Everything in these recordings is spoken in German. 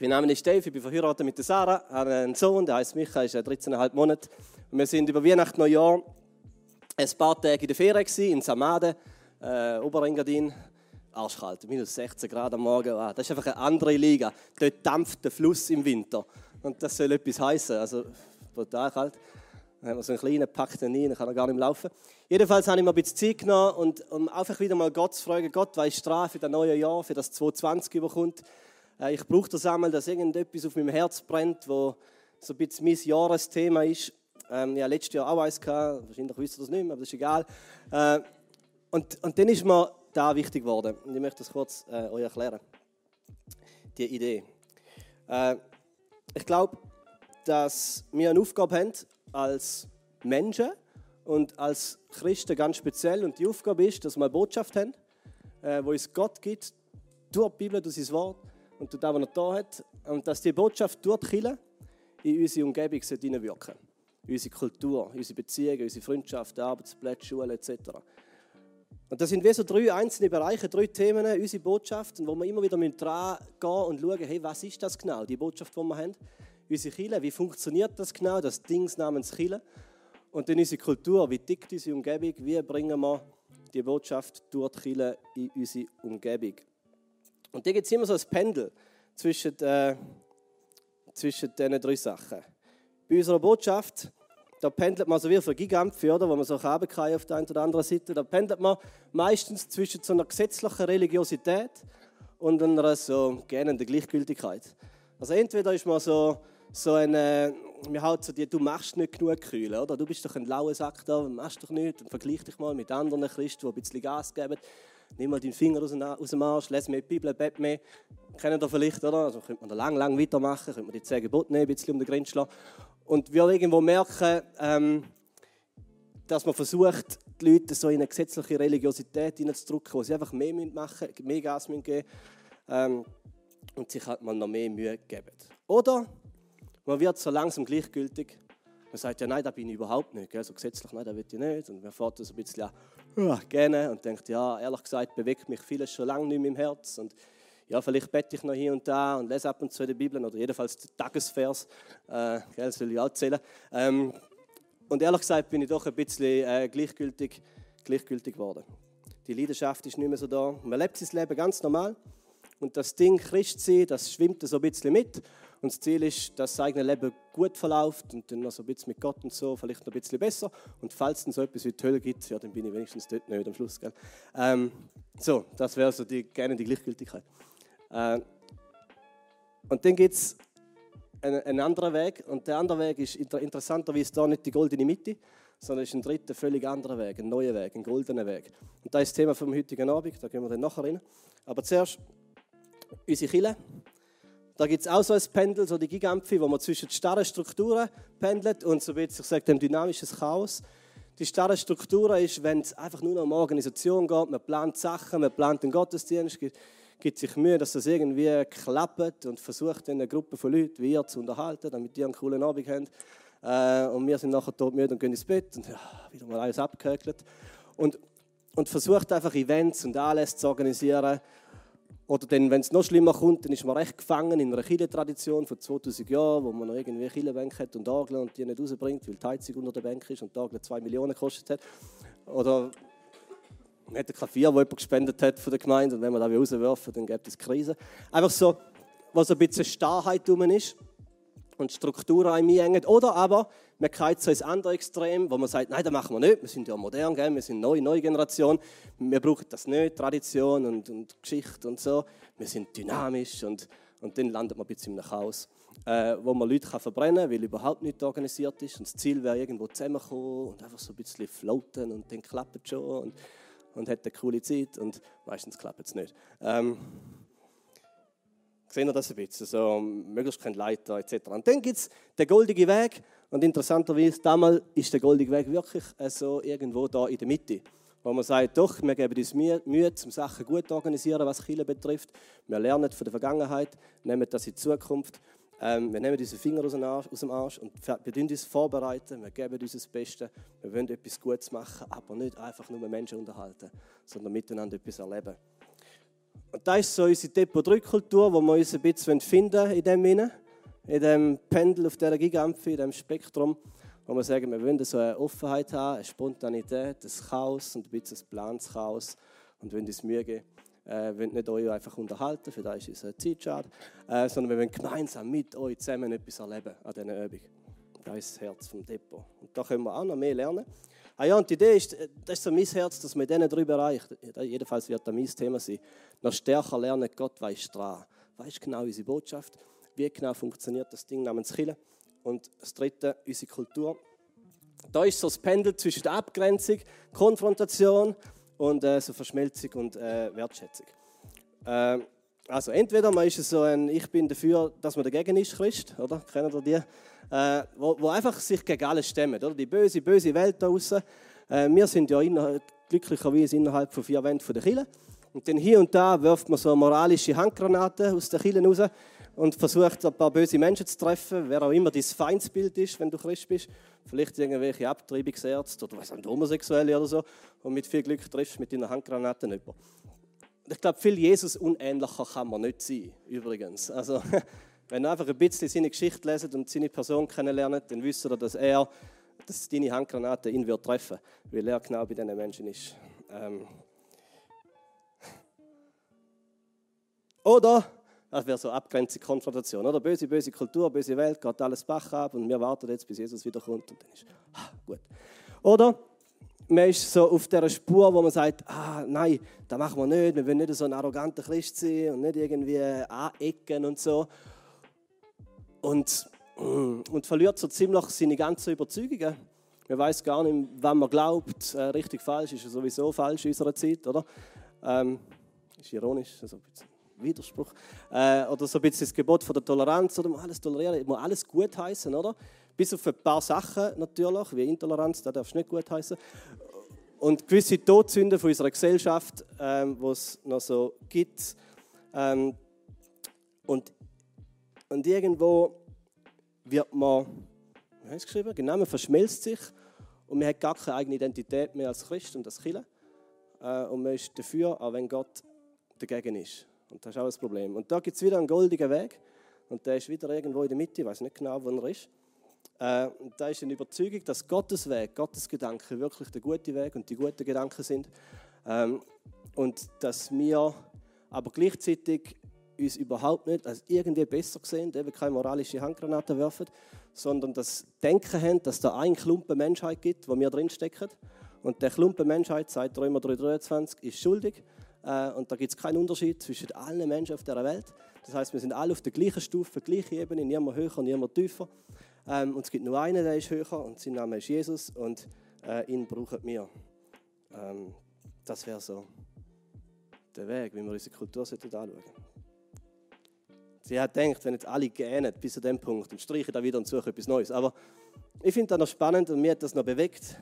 Mein Name ist Dave, ich bin verheiratet mit Sarah, habe einen Sohn, der heißt Micha, ist 13,5 Monate. Und wir sind über Weihnachten, Neujahr ein paar Tage in der Ferien in Samade, äh, Oberengadin. Arschkalt, minus 16 Grad am Morgen. Ah, das ist einfach eine andere Liga. Dort dampft der Fluss im Winter. Und das soll etwas heißen. Also brutal kalt. Dann haben wir so einen kleinen Pack rein, dann kann er gar nicht mehr laufen. Jedenfalls habe ich mir ein bisschen Zeit genommen, und, um einfach wieder mal Gott zu fragen: Gott, was ist Strafe für das neue Jahr, für das 2020 überkommt? Äh, ich brauche das einmal, dass irgendetwas auf meinem Herz brennt, wo so ein bisschen mein Jahresthema ist. Ähm, ja, letztes Jahr auch eins gehabt, wahrscheinlich wisst ihr das nicht mehr, aber das ist egal. Äh, und, und dann ist mir da wichtig geworden. Und ich möchte das kurz äh, euch erklären. Die Idee. Äh, ich glaube, dass wir eine Aufgabe haben als Menschen und als Christen ganz speziell. Und die Aufgabe ist, dass wir eine Botschaft haben, äh, wo uns Gott gibt, durch die Bibel, durch sein Wort und durch das, was er da hat. Und dass die Botschaft durch die in unsere Umgebung hineinwirken In unsere Kultur, unsere Beziehungen, unsere Freundschaft, Arbeitsplätze, Schulen etc. Und das sind wie so drei einzelne Bereiche, drei Themen, unsere Botschaften, wo wir immer wieder dran gehen und schauen, hey, was ist das genau, die Botschaft, die wir haben. Unsere Kirche, wie funktioniert das genau, das Ding namens Kirche. Und dann unsere Kultur, wie tickt unsere Umgebung, wie bringen wir die Botschaft durch die Kirche in unsere Umgebung. Und da gibt es immer so ein Pendel zwischen, äh, zwischen diesen drei Sachen. Bei unserer Botschaft da pendelt man so wie für Gigampfe, oder, wo man so haben kann auf der einen oder anderen Seite. Da pendelt man meistens zwischen so einer gesetzlichen Religiosität und einer so gähnenden Gleichgültigkeit. Also entweder ist man so, so eine, wir halt so die, du machst nicht genug Kühle, oder? Du bist doch ein lauer Sack da, machst doch nicht und vergleich dich mal mit anderen Christen, die ein bisschen Gas geben. Nimm mal deinen Finger aus dem Arsch, lese mehr die Bibel, bett mehr. Kennen ihr vielleicht, oder? Also könnte man da lang, lang weitermachen, könnte man die zehn Gebote nehmen, ein bisschen um den Grenz schlagen. Und wir irgendwo merken, ähm, dass man versucht, die Leute so in eine gesetzliche Religiosität hineinzudrücken, wo sie einfach mehr machen müssen, mehr Gas geben müssen ähm, und sich halt mal noch mehr Mühe geben. Oder man wird so langsam gleichgültig. Man sagt, ja, nein, da bin ich überhaupt nicht. Gell? So gesetzlich, nein, da will ich nicht. Und man fährt das ein bisschen an, gerne und denkt, ja, ehrlich gesagt, bewegt mich vieles schon lange nicht mehr im Herz. Und ja, vielleicht bete ich noch hier und da und lese ab und zu die Bibel oder jedenfalls den Tagesvers. Äh, das will ich auch zählen. Ähm, und ehrlich gesagt bin ich doch ein bisschen äh, gleichgültig, gleichgültig geworden. Die Leidenschaft ist nicht mehr so da. Man lebt sein Leben ganz normal. Und das Ding Christ sein, das schwimmt so ein bisschen mit. Und das Ziel ist, dass das eigene Leben gut verläuft und dann noch so ein bisschen mit Gott und so, vielleicht noch ein bisschen besser. Und falls dann so etwas wie die Hölle gibt, ja, dann bin ich wenigstens dort nicht am Schluss. Gell? Ähm, so, das wäre so die, gerne die Gleichgültigkeit. Äh, und dann gibt es einen, einen, anderen Weg. Und der andere Weg ist interessanterweise da nicht die goldene Mitte, sondern ist ein dritter, völlig anderer Weg, ein neuer Weg, ein goldener Weg. Und das ist das Thema vom heutigen Abend, da gehen wir dann nachher rein. Aber zuerst unsere Kille. Da gibt es auch so ein Pendel, so die Gigampfi, wo man zwischen starren Strukturen pendelt und so wird sich sagt, ein dynamisches Chaos. Die starre Struktur ist, wenn es einfach nur noch um Organisation geht, man plant Sachen, man plant den Gottesdienst, gibt sich Mühe, dass das irgendwie klappt und versucht, eine Gruppe von Leuten wie ihr zu unterhalten, damit die einen coolen Abend haben. Äh, und wir sind nachher tot müde und gehen ins Bett und ja, wieder mal alles abgehökelt. Und, und versucht einfach Events und alles zu organisieren. Oder dann, wenn es noch schlimmer kommt, dann ist man recht gefangen in einer Kirchentradition von 2000 Jahren, wo man noch irgendwie Kirchenbänke hat und Orgeln und die nicht rausbringt, weil die Heizung unter der Bank ist und die Orgel 2 Millionen gekostet hat. Oder man hat ein Klavier, das jemand gespendet hat von der Gemeinde und wenn man da rauswerfen, dann gibt es Krise. Einfach so, was ein bisschen Starrheit drum ist und Strukturen einengen. Oder aber man geht so ins andere Extrem, wo man sagt, nein, das machen wir nicht, wir sind ja modern, gell? wir sind neue, neue Generation, wir brauchen das nicht, Tradition und, und Geschichte und so. Wir sind dynamisch und, und dann landet man ein bisschen einem Chaos, äh, wo man Leute kann verbrennen kann, weil überhaupt nicht organisiert ist und das Ziel wäre irgendwo zusammenkommen und einfach so ein bisschen floaten und dann klappt es schon. Und, und hat eine coole Zeit und meistens klappt es nicht. Ähm, sehen wir das ein bisschen, so möglichst kein Leiter etc. Und dann gibt es den goldigen Weg und interessanterweise, damals ist der goldige Weg wirklich so irgendwo da in der Mitte wo man sagt, doch, wir geben uns Mühe, um Sachen gut zu organisieren, was Chile betrifft. Wir lernen von der Vergangenheit, nehmen das in die Zukunft ähm, wir nehmen unsere Finger aus dem, Arsch, und wir uns vorbereiten, wir geben uns das Beste, wir wollen etwas Gutes machen, aber nicht einfach nur Menschen unterhalten, sondern miteinander etwas erleben. Und das ist so unsere Depot-3-Kultur, wo wir uns ein bisschen finden in dem Sinne, in dem Pendel auf dieser Gigampfe, in dem Spektrum, wo wir sagen, wir wollen so eine Offenheit haben, eine Spontanität, ein Chaos und ein bisschen ein Planschaos und wollen uns Mühe geben. Äh, wollen nicht euch einfach unterhalten, für das ist unsere Zeit schade, äh, sondern wir wollen gemeinsam mit euch zusammen etwas erleben an dieser Übung. Das ist das Herz vom Depot. Und da können wir auch noch mehr lernen. Ah ja, und die Idee ist, das ist so mein Herz, dass wir in diesen drei Bereichen, jedenfalls wird das mein Thema sein, noch stärker lernen, Gott weiß dran. Weiß genau unsere Botschaft, wie genau funktioniert das Ding namens Chile. Und das dritte, unsere Kultur. Da ist so das Pendel zwischen der Abgrenzung, Konfrontation und äh, so Verschmelzung und äh, Wertschätzung. Äh, also entweder man ist so ein, ich bin dafür, dass man dagegen ist, Christ, oder? Kennen ihr die? Äh, wo, wo, einfach sich gegen alles stemmen, oder? Die böse, böse Welt da draußen. Äh, wir sind ja glücklicherweise innerhalb von vier Wänden der Kirche. Und dann hier und da wirft man so moralische Handgranaten aus den Kirchen raus und versucht, ein paar böse Menschen zu treffen, wer auch immer dein Feindsbild ist, wenn du Christ bist. Vielleicht irgendwelche Abtreibungsärzte oder was Homosexuelle oder so. Und mit viel Glück triffst du mit deiner Handgranaten jemanden. Ich glaube, viel Jesus unähnlicher kann man nicht sein, übrigens. Also, wenn ihr einfach ein bisschen seine Geschichte leset und seine Person kennenlernt, dann wisst ihr, dass er, dass deine Handgranate ihn wird treffen, weil er genau bei diesen Menschen ist. Ähm. Oder, das wäre so Abgrenzung, Konfrontation, oder? Böse, böse Kultur, böse Welt, geht alles Bach ab und wir warten jetzt, bis Jesus wiederkommt und dann ist, ah, gut. Oder, man ist so auf dieser Spur, wo man sagt, ah, nein, das machen wir nicht, wir wollen nicht so ein arroganter Christ sein und nicht irgendwie anecken und so. Und, und verliert so ziemlich seine ganzen Überzeugungen. Man weiß gar nicht, wann man glaubt. Äh, richtig, falsch ist sowieso falsch in unserer Zeit, oder? Ähm, ist ironisch, also ein bisschen Widerspruch. Äh, oder so ein bisschen das Gebot von der Toleranz, oder? Man alles tolerieren, man alles gut heißen, oder? Bis auf ein paar Sachen natürlich, wie Intoleranz, da darfst du nicht gut heißen. Und gewisse Todsünden von unserer Gesellschaft, ähm, wo es noch so gibt. Ähm, und, und irgendwo wird man, wie heißt es geschrieben? Genau, man verschmelzt sich und man hat gar keine eigene Identität mehr als Christ und als Christ. Äh, und man ist dafür, auch wenn Gott dagegen ist. Und das ist auch ein Problem. Und da gibt es wieder einen goldigen Weg. Und der ist wieder irgendwo in der Mitte, ich weiß nicht genau, wo er ist. Äh, und da ist eine Überzeugung, dass Gottes Weg, Gottes Gedanken wirklich der gute Weg und die guten Gedanken sind. Ähm, und dass wir aber gleichzeitig uns überhaupt nicht als irgendwie besser sehen, eben keine moralische Handgranaten werfen, sondern das Denken haben, dass da ein Klumpen Menschheit gibt, wo wir drinstecken. Und der Klumpen Menschheit, sagt Römer 3,23, ist schuldig. Äh, und da gibt es keinen Unterschied zwischen allen Menschen auf der Welt. Das heißt, wir sind alle auf der gleichen Stufe, gleiche Ebene, niemand höher, niemand tiefer. Ähm, und es gibt nur einen, der ist höher und sein Name ist Jesus und äh, ihn brauchen wir. Ähm, das wäre so der Weg, wie wir unsere Kultur anschauen sollten. Sie hat gedacht, wenn jetzt alle gähnen bis zu dem Punkt, dann streiche da wieder und suche etwas Neues. Aber ich finde das noch spannend und mir hat das noch bewegt.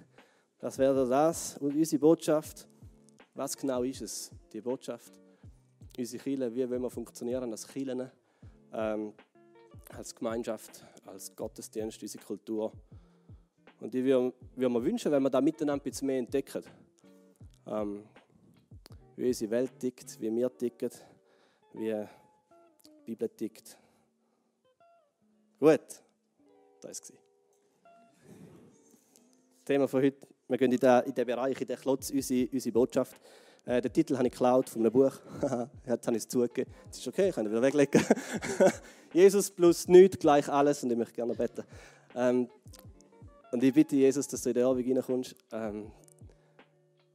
Das wäre das und unsere Botschaft. Was genau ist es, die Botschaft? Unsere Kirche, wie wollen wir funktionieren als Kirchen, ähm, als Gemeinschaft, als Gottesdienst, unsere Kultur. Und ich würde mir wünschen, wenn wir da miteinander ein bisschen mehr entdecken. Ähm, wie unsere Welt tickt, wie wir ticken, wie die Bibel tickt. Gut, das war es. Thema von heute. Wir gehen in den, in den Bereich, in den Klotz, unsere, unsere Botschaft. Äh, den Titel habe ich geklaut von einem Buch. Jetzt habe ich es zugegeben. Das ist okay, ich kann ihn wieder weglegen. Jesus plus nichts gleich alles und ich möchte gerne beten. Ähm, und ich bitte Jesus, dass du in den Abend reinkommst, ähm,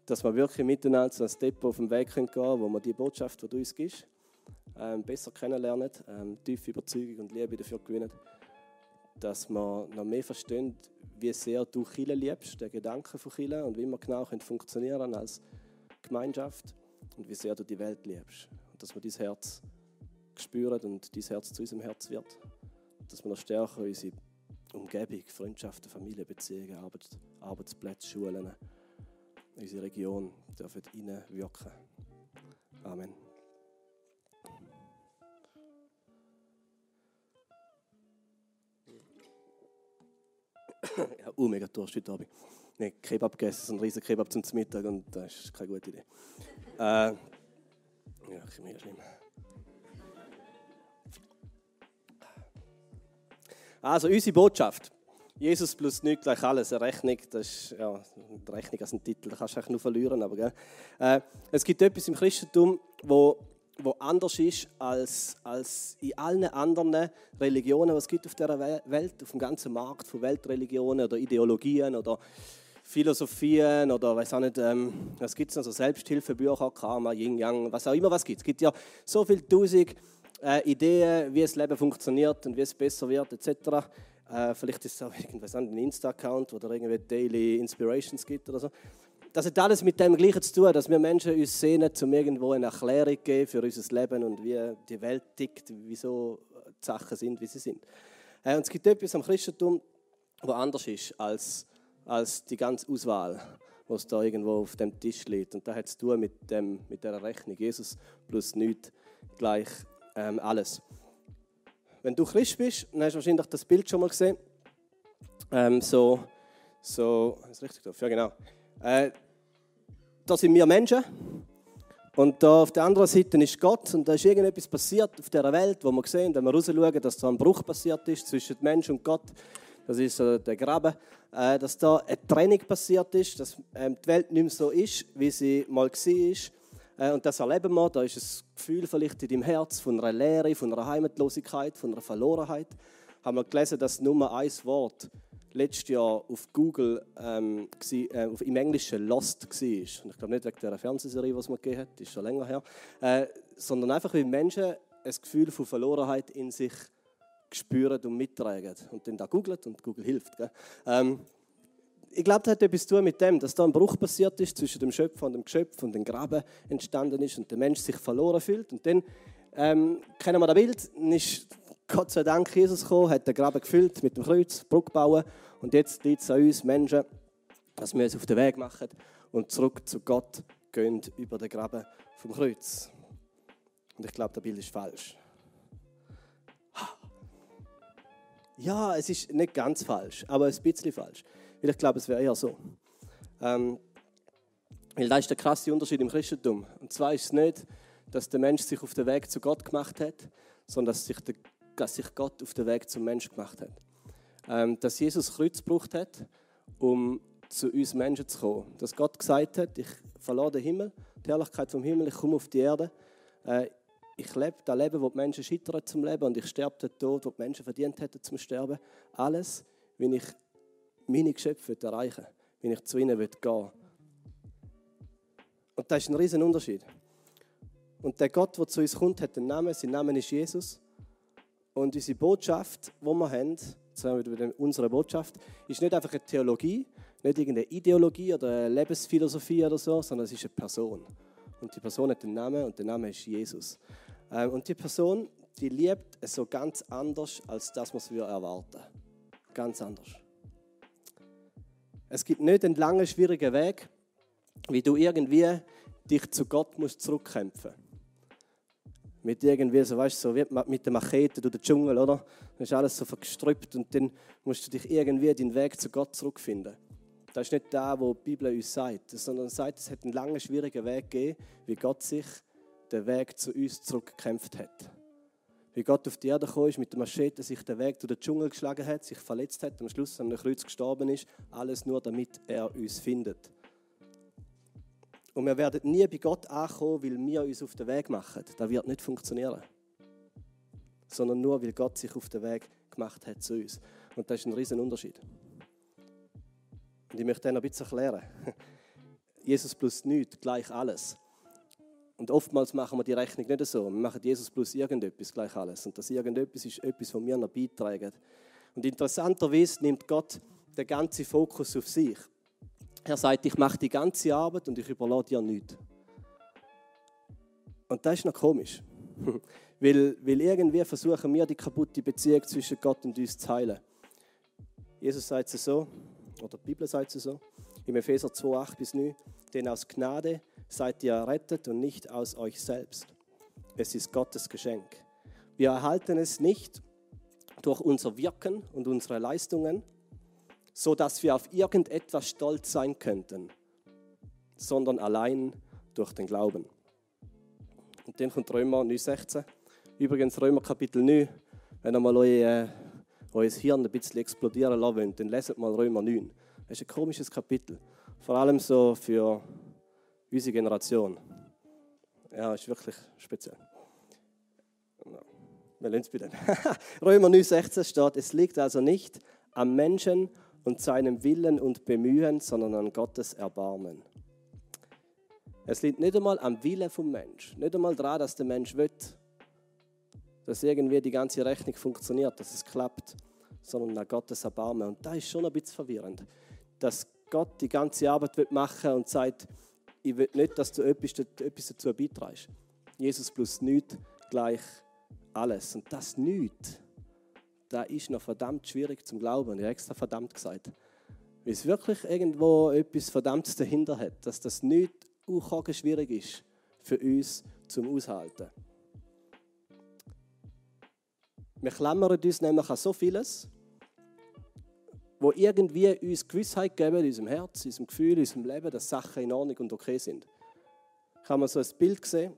dass wir wirklich miteinander zu einem Step auf dem Weg gehen können, wo wir die Botschaft, die du uns gibst, ähm, besser kennenlernen, ähm, tiefe Überzeugung und Liebe dafür gewinnen, dass wir noch mehr verstehen, wie sehr du Chile liebst, den Gedanken von Chile und wie wir genau können funktionieren als Gemeinschaft und wie sehr du die Welt liebst. Und dass wir dein Herz spüren und dein Herz zu unserem Herz wird. Dass wir noch stärker unsere Umgebung, Freundschaften, Familienbeziehungen, Arbeits Arbeitsplätze, Schulen, unsere Region dürfen wirken. Amen. Oh, mega Durst heute Abend. Nee, Kebab gegessen, so ein riesen Kebab zum Mittag und das ist keine gute Idee. Äh, Ja, ich mega schlimm. Also, unsere Botschaft. Jesus plus nichts gleich alles. Eine Rechnung, das ist ja, Rechnung als ein Titel, da kannst du eigentlich nur verlieren. Aber, gell? Äh, es gibt etwas im Christentum, wo, wo anders ist als, als in allen anderen Religionen, was es gibt auf der Welt, auf dem ganzen Markt von Weltreligionen oder Ideologien oder Philosophien oder weiß auch nicht, ähm, was gibt es noch, so Selbsthilfebücher, Karma, Yin Yang, was auch immer was gibt. Es gibt ja so viele tausend äh, Ideen, wie das Leben funktioniert und wie es besser wird, etc. Äh, vielleicht ist es auch irgendwas an ein Insta-Account, wo da irgendwie Daily Inspirations gibt oder so. Das hat alles mit dem Gleichen zu tun, dass wir Menschen uns sehen, um irgendwo eine Erklärung zu geben für unser Leben und wie die Welt tickt, wieso die Sachen sind, wie sie sind. Äh, und es gibt etwas am Christentum, was anders ist als als die ganze Auswahl, was da irgendwo auf dem Tisch liegt. Und da hat es zu tun mit, dem, mit der Rechnung. Jesus plus nichts gleich ähm, alles. Wenn du Christ bist, dann hast du wahrscheinlich das Bild schon mal gesehen. Ähm, so, so, ist richtig drauf? Ja, genau. Äh, da sind wir Menschen. Und da auf der anderen Seite ist Gott und da ist irgendetwas passiert auf dieser Welt, wo wir sehen, wenn wir rausschauen, dass da ein Bruch passiert ist zwischen Mensch und Gott. Das ist so der Graben, äh, dass da eine Trennung passiert ist, dass ähm, die Welt nicht mehr so ist, wie sie mal war. Äh, und das erleben wir. Da ist ein Gefühl vielleicht in deinem Herz von einer Leere, von einer Heimatlosigkeit, von einer Verlorenheit. Haben wir gelesen, dass nur ein Wort letztes Jahr auf Google ähm, war, äh, im Englischen Lost war. Und ich glaube nicht wegen der Fernsehserie, die es mir gegeben hat, ist schon länger her. Äh, sondern einfach, wie Menschen ein Gefühl von Verlorenheit in sich spüren und mittragen. Und dann da googelt und Google hilft. Ähm, ich glaube, das hat etwas zu tun mit dem, dass da ein Bruch passiert ist zwischen dem Schöpfer und dem Geschöpf und dem Graben entstanden ist und der Mensch sich verloren fühlt. Und dann ähm, kennen wir das Bild, ist Gott sei Dank Jesus gekommen, hat den Graben gefüllt mit dem Kreuz, Brücke bauen und jetzt liegt es an uns Menschen, dass wir uns auf den Weg machen und zurück zu Gott gehen über den Graben vom Kreuz. Und ich glaube, das Bild ist falsch. Ja, es ist nicht ganz falsch, aber ein bisschen falsch. Weil ich glaube, es wäre eher so. Ähm, weil da ist der krasse Unterschied im Christentum. Und zwar ist es nicht, dass der Mensch sich auf den Weg zu Gott gemacht hat, sondern dass sich, der, dass sich Gott auf den Weg zum Mensch gemacht hat. Ähm, dass Jesus Kreuz gebraucht hat, um zu uns Menschen zu kommen. Dass Gott gesagt hat, ich verlasse den Himmel, die Herrlichkeit vom Himmel, ich komme auf die Erde. Äh, ich lebe das Leben, das die Menschen scheitern zum Leben und ich sterbe den Tod, den die Menschen verdient hätten zum Sterben. Alles, wenn ich meine Geschöpfe erreichen will, wenn ich zu ihnen gehen will. Und das ist ein riesen Unterschied. Und der Gott, der zu uns kommt, hat einen Namen. Sein Name ist Jesus. Und unsere Botschaft, die wir haben, unsere Botschaft, ist nicht einfach eine Theologie, nicht irgendeine Ideologie oder eine Lebensphilosophie oder so, sondern es ist eine Person. Und die Person hat einen Namen und der Name ist Jesus. Ähm, und die Person, die liebt es so ganz anders, als das, was wir erwarten. Ganz anders. Es gibt nicht einen langen, schwierigen Weg, wie du irgendwie dich zu Gott musst zurückkämpfen Mit irgendwie, so weißt so wie mit der Machete durch den Dschungel, oder? Dann ist alles so verstrüppt und dann musst du dich irgendwie den Weg zu Gott zurückfinden. Das ist nicht da, wo die Bibel uns sagt, sondern sagt, es hat einen langen, schwierigen Weg gegeben, wie Gott sich den Weg zu uns zurückgekämpft hat. Wie Gott auf die Erde gekommen ist, mit der Machete sich den Weg durch den Dschungel geschlagen hat, sich verletzt hat, am Schluss an einem Kreuz gestorben ist. Alles nur, damit er uns findet. Und wir werden nie bei Gott ankommen, weil wir uns auf den Weg machen. Das wird nicht funktionieren. Sondern nur, weil Gott sich auf den Weg gemacht hat zu uns. Und das ist ein riesen Unterschied. Und ich möchte noch ein bisschen erklären. Jesus plus nichts, gleich alles. Und oftmals machen wir die Rechnung nicht so. Wir machen Jesus plus irgendetwas gleich alles. Und das irgendetwas ist etwas, was wir noch beitragen. Und interessanterweise nimmt Gott den ganzen Fokus auf sich. Er sagt, ich mache die ganze Arbeit und ich überlasse dir nichts. Und das ist noch komisch. weil, weil irgendwie versuchen wir die kaputte Beziehung zwischen Gott und uns zu heilen. Jesus sagt es so, oder die Bibel sagt es so, im Epheser 2, 8 bis 9, denn aus Gnade seid ihr errettet und nicht aus euch selbst. Es ist Gottes Geschenk. Wir erhalten es nicht durch unser Wirken und unsere Leistungen, so dass wir auf irgendetwas stolz sein könnten, sondern allein durch den Glauben. Und dann kommt Römer 9,16. Übrigens Römer Kapitel 9, wenn ihr mal euer, äh, euer Hirn ein bisschen explodieren lassen wollt, dann leset mal Römer 9. Das ist ein komisches Kapitel. Vor allem so für unsere Generation. Ja, ist wirklich speziell. Wir lassen es bei Römer 9,16 steht, es liegt also nicht am Menschen und seinem Willen und Bemühen, sondern an Gottes Erbarmen. Es liegt nicht einmal am Willen vom Mensch, nicht einmal daran, dass der Mensch will, dass irgendwie die ganze Rechnung funktioniert, dass es klappt, sondern an Gottes Erbarmen. Und da ist schon ein bisschen verwirrend, dass Gott die ganze Arbeit machen will und sagt, ich will nicht, dass du etwas, dazu beiträgst. Jesus plus nichts gleich alles. Und das nichts, da ist noch verdammt schwierig zum Glauben. Ich habe extra verdammt gesagt. Weil es wirklich irgendwo etwas Verdammtes dahinter hat, dass das nichts auch schwierig ist für uns zum Aushalten. Wir klammern uns nämlich an so vieles, wo irgendwie uns Gewissheit geben unserem Herz, unserem Gefühl, in unserem Leben, dass Sachen in Ordnung und okay sind. Ich habe mal so ein Bild gesehen,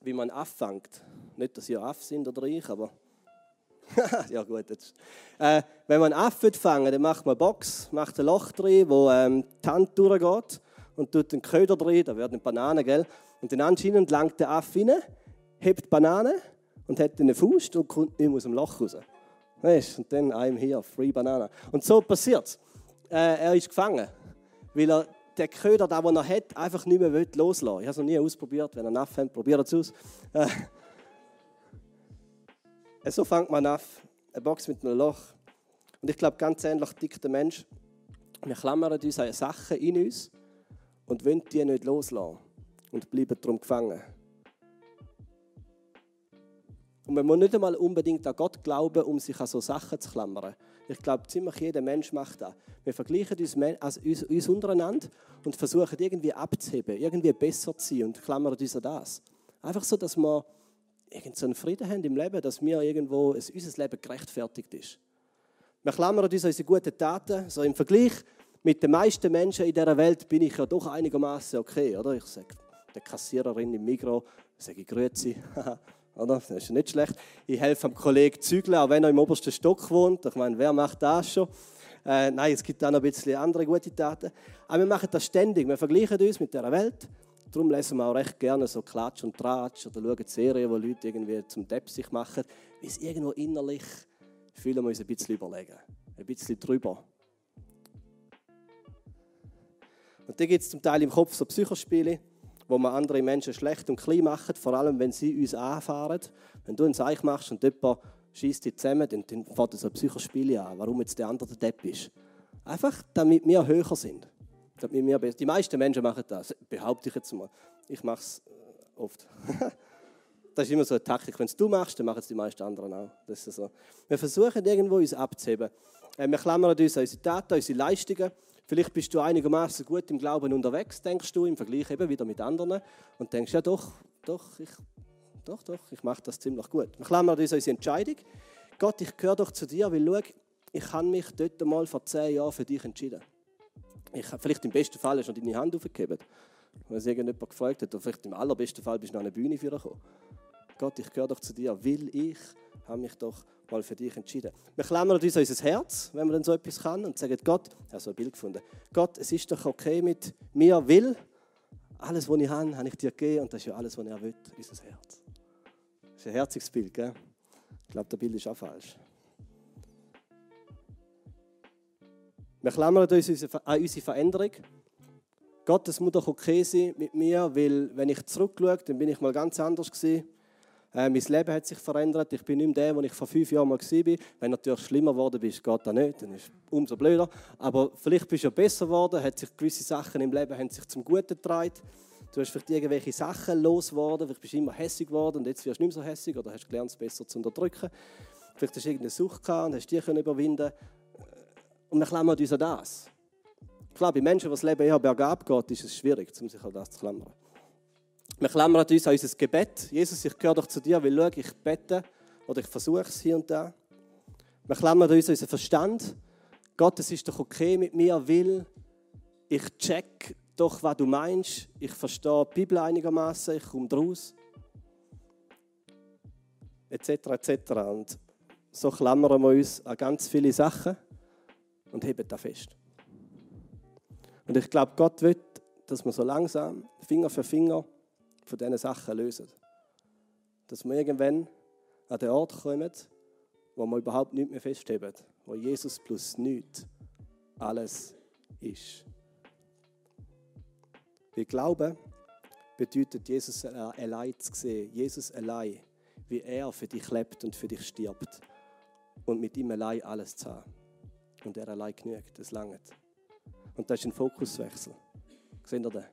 wie man anfängt. Nicht, dass ihr Aff sind oder ich, aber ja gut. Jetzt. Äh, wenn man Affen fangen, dann macht man eine Box, macht ein Loch drin, wo ähm, die Hand durchgeht und tut den Köder drin, da werden Bananen, gell? Und dann anscheinend langt der Affe rein, hebt die Banane und hat eine Faust und kommt nicht aus dem Loch raus. Weißt? Und dann I'm here, free banana. Und so passiert es. Äh, er ist gefangen, weil er den Köder, den er hat, einfach nicht mehr loslassen will. Ich habe es noch nie ausprobiert. Wenn ihr einen Affe habt, probiert es aus. Äh, so fängt man an, eine Box mit einem Loch. Und ich glaube, ganz ähnlich tickt der Mensch. Wir klammern uns an Sachen in uns und wollen die nicht loslassen und bleiben darum gefangen. Und man muss nicht einmal unbedingt an Gott glauben, um sich an so Sachen zu klammern. Ich glaube, ziemlich jeder Mensch macht das. Wir vergleichen uns, also uns, uns untereinander und versuchen irgendwie abzuheben, irgendwie besser zu sein und klammern uns an das. Einfach so, dass wir irgend einen Frieden haben im Leben, dass wir irgendwo, unser Leben gerechtfertigt ist. Wir klammern uns unsere guten Taten. So im Vergleich mit den meisten Menschen in dieser Welt bin ich ja doch einigermaßen okay, oder? Ich sage der Kassiererin im Mikro, sage ich Grüezi, oder? Das ist nicht schlecht. Ich helfe einem Kollegen zügeln, auch wenn er im obersten Stock wohnt. Ich meine, wer macht das schon? Äh, nein, es gibt auch noch ein bisschen andere gute Taten. Aber wir machen das ständig. Wir vergleichen uns mit der Welt. Darum lesen wir auch recht gerne so Klatsch und Tratsch oder schauen Serien, wo Leute irgendwie zum Depp sich machen. Weil es irgendwo innerlich fühlen wir uns ein bisschen überlegen. Ein bisschen drüber. Und da gibt es zum Teil im Kopf so Psychospiele, wo man andere Menschen schlecht und klein machen, vor allem wenn sie uns anfahren. Wenn du ein Zeich machst und jemand schießt dich zusammen, dann, dann fängt so ein Psychospiel an, warum jetzt der andere der Depp ist. Einfach, damit wir höher sind. Damit wir die meisten Menschen machen das, behaupte ich jetzt mal. Ich mache es äh, oft. das ist immer so eine Taktik. Wenn es du machst, dann machen es die meisten anderen auch. Das ist so. Wir versuchen irgendwo uns abzuheben. Äh, wir klammern uns an unsere Taten, unsere Leistungen Vielleicht bist du einigermaßen gut im Glauben unterwegs, denkst du, im Vergleich eben wieder mit anderen. Und denkst, ja doch, doch, ich, doch, doch, ich mache das ziemlich gut. Wir klammern uns unsere Entscheidung. Gott, ich gehöre doch zu dir, weil schau, ich habe mich dort mal vor zehn Jahren für dich entschieden. Ich, vielleicht im besten Fall hast du deine Hand aufgegeben, weil es irgendjemand gefragt hat. Oder vielleicht im allerbesten Fall bist du noch eine Bühne gekommen. Gott, ich gehöre doch zu dir, weil ich habe mich doch mal für dich entschieden. Wir klammern uns unser Herz, wenn man dann so etwas kann, und sagen, Gott, ich habe so ein Bild gefunden, Gott, es ist doch okay mit mir, will, alles, was ich habe, habe ich dir gegeben, und das ist ja alles, was er will, unser Herz. Das ist ein herziges Bild, gell? Ich glaube, das Bild ist auch falsch. Wir klammern uns an unsere Veränderung. Gott, es muss doch okay sein mit mir, weil wenn ich zurückschaue, dann bin ich mal ganz anders gewesen. Äh, mein Leben hat sich verändert. Ich bin nicht mehr der, wo ich vor fünf Jahren mal war. Wenn natürlich schlimmer geworden bist, geht das nicht. Dann ist es umso blöder. Aber vielleicht bist du ja besser geworden. Hat sich gewisse Sachen im Leben haben sich zum Guten getragen. Du hast vielleicht irgendwelche Sachen losgeworden. Vielleicht bist du immer hässig geworden und jetzt wirst du nicht mehr so hässig oder hast gelernt, es besser zu unterdrücken. Vielleicht hast du irgendeine Sucht gehabt und hast die überwinden Und wir klammern uns an das. Klar, bei Menschen, die das Leben eher bergab geht, ist es schwierig, sich an das zu klammern. Wir klammern uns an unser Gebet. Jesus, ich gehöre doch zu dir, weil schau, ich bete oder ich versuche es hier und da. Wir klammern uns an unseren Verstand. Gott, es ist doch okay mit mir, weil ich check doch, was du meinst. Ich verstehe die Bibel einigermaßen, ich komme daraus. etc. etc. Und so klammern wir uns an ganz viele Sachen und heben da fest. Und ich glaube, Gott will, dass wir so langsam, Finger für Finger, von diesen Sachen lösen. Dass wir irgendwann an den Ort kommen, wo wir überhaupt nichts mehr festheben, wo Jesus plus nichts alles ist. Wir glauben, bedeutet Jesus allein zu sehen, Jesus allein, wie er für dich lebt und für dich stirbt und mit ihm allein alles zu haben. Und er allein genügt, das langt. Und das ist ein Fokuswechsel. Seht ihr den?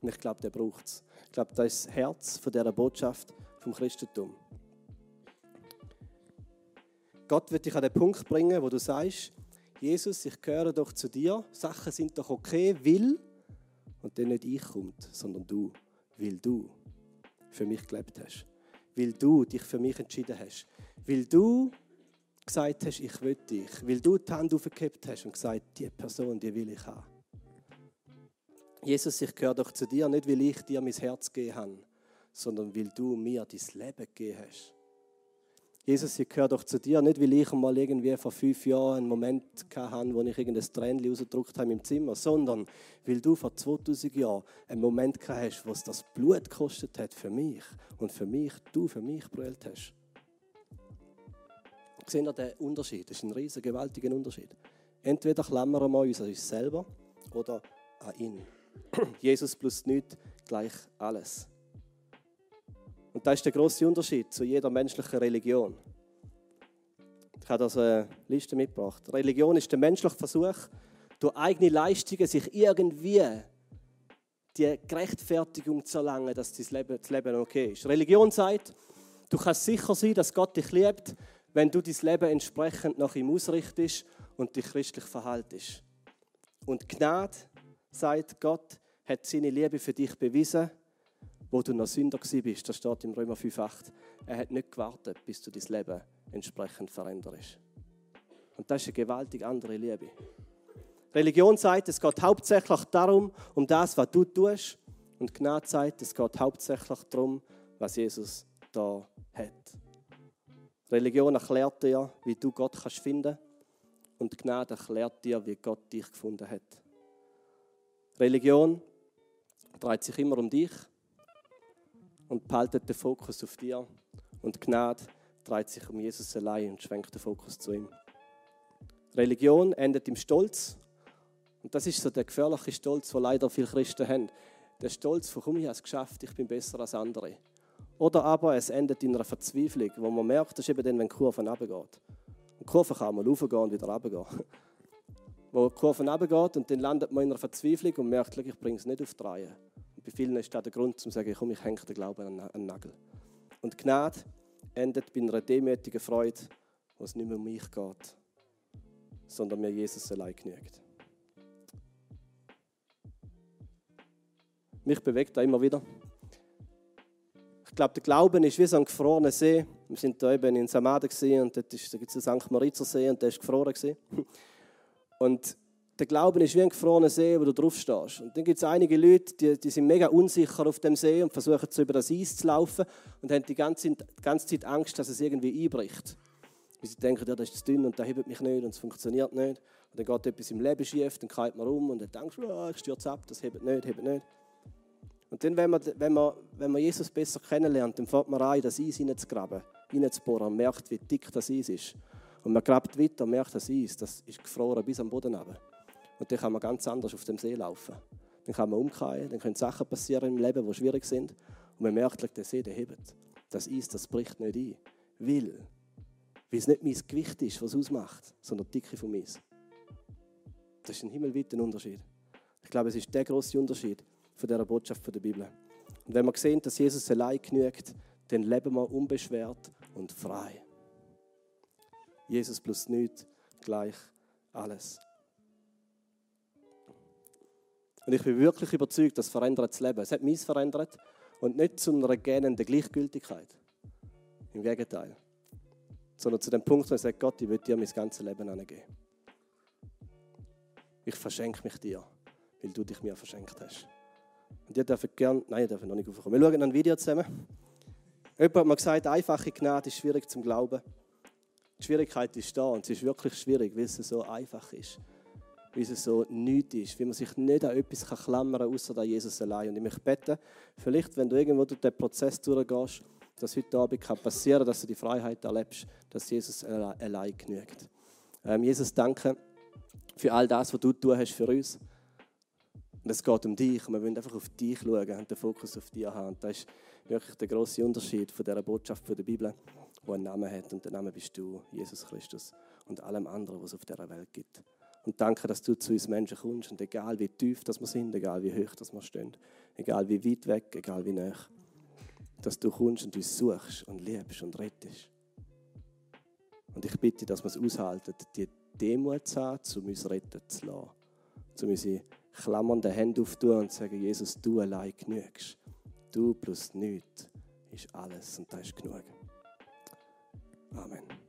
Und ich glaube, der braucht es. Ich glaube, das ist das Herz von dieser Botschaft vom Christentum. Gott wird dich an den Punkt bringen, wo du sagst, Jesus, ich gehöre doch zu dir, Sachen sind doch okay, will, und dann nicht ich kommt, sondern du, weil du für mich gelebt hast, weil du dich für mich entschieden hast, weil du gesagt hast, ich will dich, weil du die Hand aufgehebt hast und gesagt, die Person, die will ich haben. Jesus, ich gehöre doch zu dir, nicht weil ich dir mein Herz gegeben habe, sondern weil du mir dein Leben gegeben hast. Jesus, ich gehöre doch zu dir, nicht weil ich mal irgendwie vor fünf Jahren einen Moment hatte, wo ich irgendein Tränchen rausgedrückt habe im Zimmer, sondern weil du vor 2000 Jahren einen Moment hast, wo es das Blut gekostet hat für mich und für mich, du für mich brüllt hast. Sehen ihr den Unterschied? Das ist ein riesiger, gewaltiger Unterschied. Entweder klammern wir uns an uns selber oder an ihn. Jesus plus nichts gleich alles. Und das ist der große Unterschied zu jeder menschlichen Religion. Ich habe das eine Liste mitgebracht. Religion ist der menschliche Versuch, durch eigene Leistungen sich irgendwie die Gerechtfertigung zu erlangen, dass das Leben, das Leben okay ist. Religion sagt, du kannst sicher sein, dass Gott dich liebt, wenn du dein Leben entsprechend nach ihm ausrichtest und dich christlich verhaltest. Und Gnade sagt, Gott hat seine Liebe für dich bewiesen wo du noch Sünder bist. Das steht im Römer 5,8. Er hat nicht gewartet, bis du dein Leben entsprechend veränderst. Und das ist eine gewaltig andere Liebe. Religion sagt, es geht hauptsächlich darum, um das, was du tust. Und Gnade sagt, es geht hauptsächlich darum, was Jesus da hat. Religion erklärt dir, wie du Gott kannst finden und Gnade erklärt dir, wie Gott dich gefunden hat. Religion dreht sich immer um dich und behaltet den Fokus auf dir. Und Gnade dreht sich um Jesus allein und schwenkt den Fokus zu ihm. Religion endet im Stolz. Und das ist so der gefährliche Stolz, den leider viele Christen haben. Der Stolz komm, ich es geschafft, ich bin besser als andere. Oder aber es endet in einer Verzweiflung, wo man merkt, das ist eben dann, wenn die Kurve runtergeht. Und die Kurve kann mal raufgehen und wieder runtergehen. wo die Kurve runtergeht und dann landet man in einer Verzweiflung und merkt, ich bringe es nicht auf die Reihe. Bei vielen ist das der Grund, zu sagen, komm, ich hänge den Glauben an den Nagel. Und Gnade endet bei einer demütigen Freude, wo es nicht mehr um mich geht, sondern mir Jesus allein genügt. Mich bewegt da immer wieder. Ich glaube, der Glauben ist wie so ein gefrorener See. Wir sind da eben in Samade und dort gibt es den St. Maritzer See und der ist gefroren. Und der Glauben ist wie ein gefrorener See, wo du drauf stehst. Und dann gibt es einige Leute, die, die, sind mega unsicher auf dem See und versuchen so über das Eis zu laufen und haben die ganze, die ganze Zeit Angst, dass es irgendwie einbricht. Weil sie denken, ja, das ist zu dünn und da hebt mich nicht und es funktioniert nicht. Und dann geht etwas im Leben schief, dann kehrt man um und dann denkst du, ich stürze ab, das hebt nicht, hebt nicht. Und dann, wenn man, wenn, man, wenn man Jesus besser kennenlernt, dann fängt man an, das Eis hineinzugraben, hineinzubohren und merkt, wie dick das Eis ist. Und man grabt weiter und merkt, das Eis, das ist gefroren bis am Boden runter. Und dann kann man ganz anders auf dem See laufen. Dann kann man umkehren, dann können Sachen passieren im Leben, die schwierig sind. Und man merkt, der See, der hebt. Das Eis, das bricht nicht ein. Weil, weil es nicht mein Gewicht ist, was es ausmacht, sondern die Dicke vom Eis. Das ist ein himmelweiter Unterschied. Ich glaube, es ist der große Unterschied von dieser Botschaft der Bibel. Und wenn wir sehen, dass Jesus allein genügt, dann leben wir unbeschwert und frei. Jesus plus nichts gleich alles. Und ich bin wirklich überzeugt, das verändert das Leben. Es hat mich verändert und nicht zu einer gähnenden Gleichgültigkeit. Im Gegenteil. Sondern zu dem Punkt, wo ich sage, Gott, ich will dir mein ganzes Leben angeben. Ich verschenke mich dir, weil du dich mir verschenkt hast. Und ihr dürft gerne, nein, ihr dürft noch nicht aufkommen. Wir schauen ein Video zusammen. Jemand hat mir gesagt, einfache Gnade ist schwierig zum Glauben. Die Schwierigkeit ist da und es ist wirklich schwierig, weil es so einfach ist. Weil es so nichts ist, wie man sich nicht an etwas klammern kann, außer an Jesus allein. Und ich möchte beten, vielleicht, wenn du irgendwo durch den Prozess durchgehst, dass heute Abend passieren kann, dass du die Freiheit erlebst, dass Jesus allein genügt. Ähm, Jesus, danke für all das, was du tun hast für uns. Und es geht um dich und wir wollen einfach auf dich schauen und den Fokus auf dich haben. Das ist wirklich der große Unterschied von dieser Botschaft der Bibel, die einen Namen hat. Und der Name bist du, Jesus Christus, und allem anderen, was es auf dieser Welt gibt. Und danke, dass du zu uns Menschen kommst. Und egal wie tief das wir sind, egal wie hoch das wir stehen, egal wie weit weg, egal wie nah, dass du kommst und uns suchst und liebst und rettest. Und ich bitte, dass wir es aushalten, die Demut zu haben, um uns retten zu lassen. Um unsere klammernde Hände auftun und sagen, Jesus, du allein genügst. Du plus nichts ist alles und das ist genug. Amen.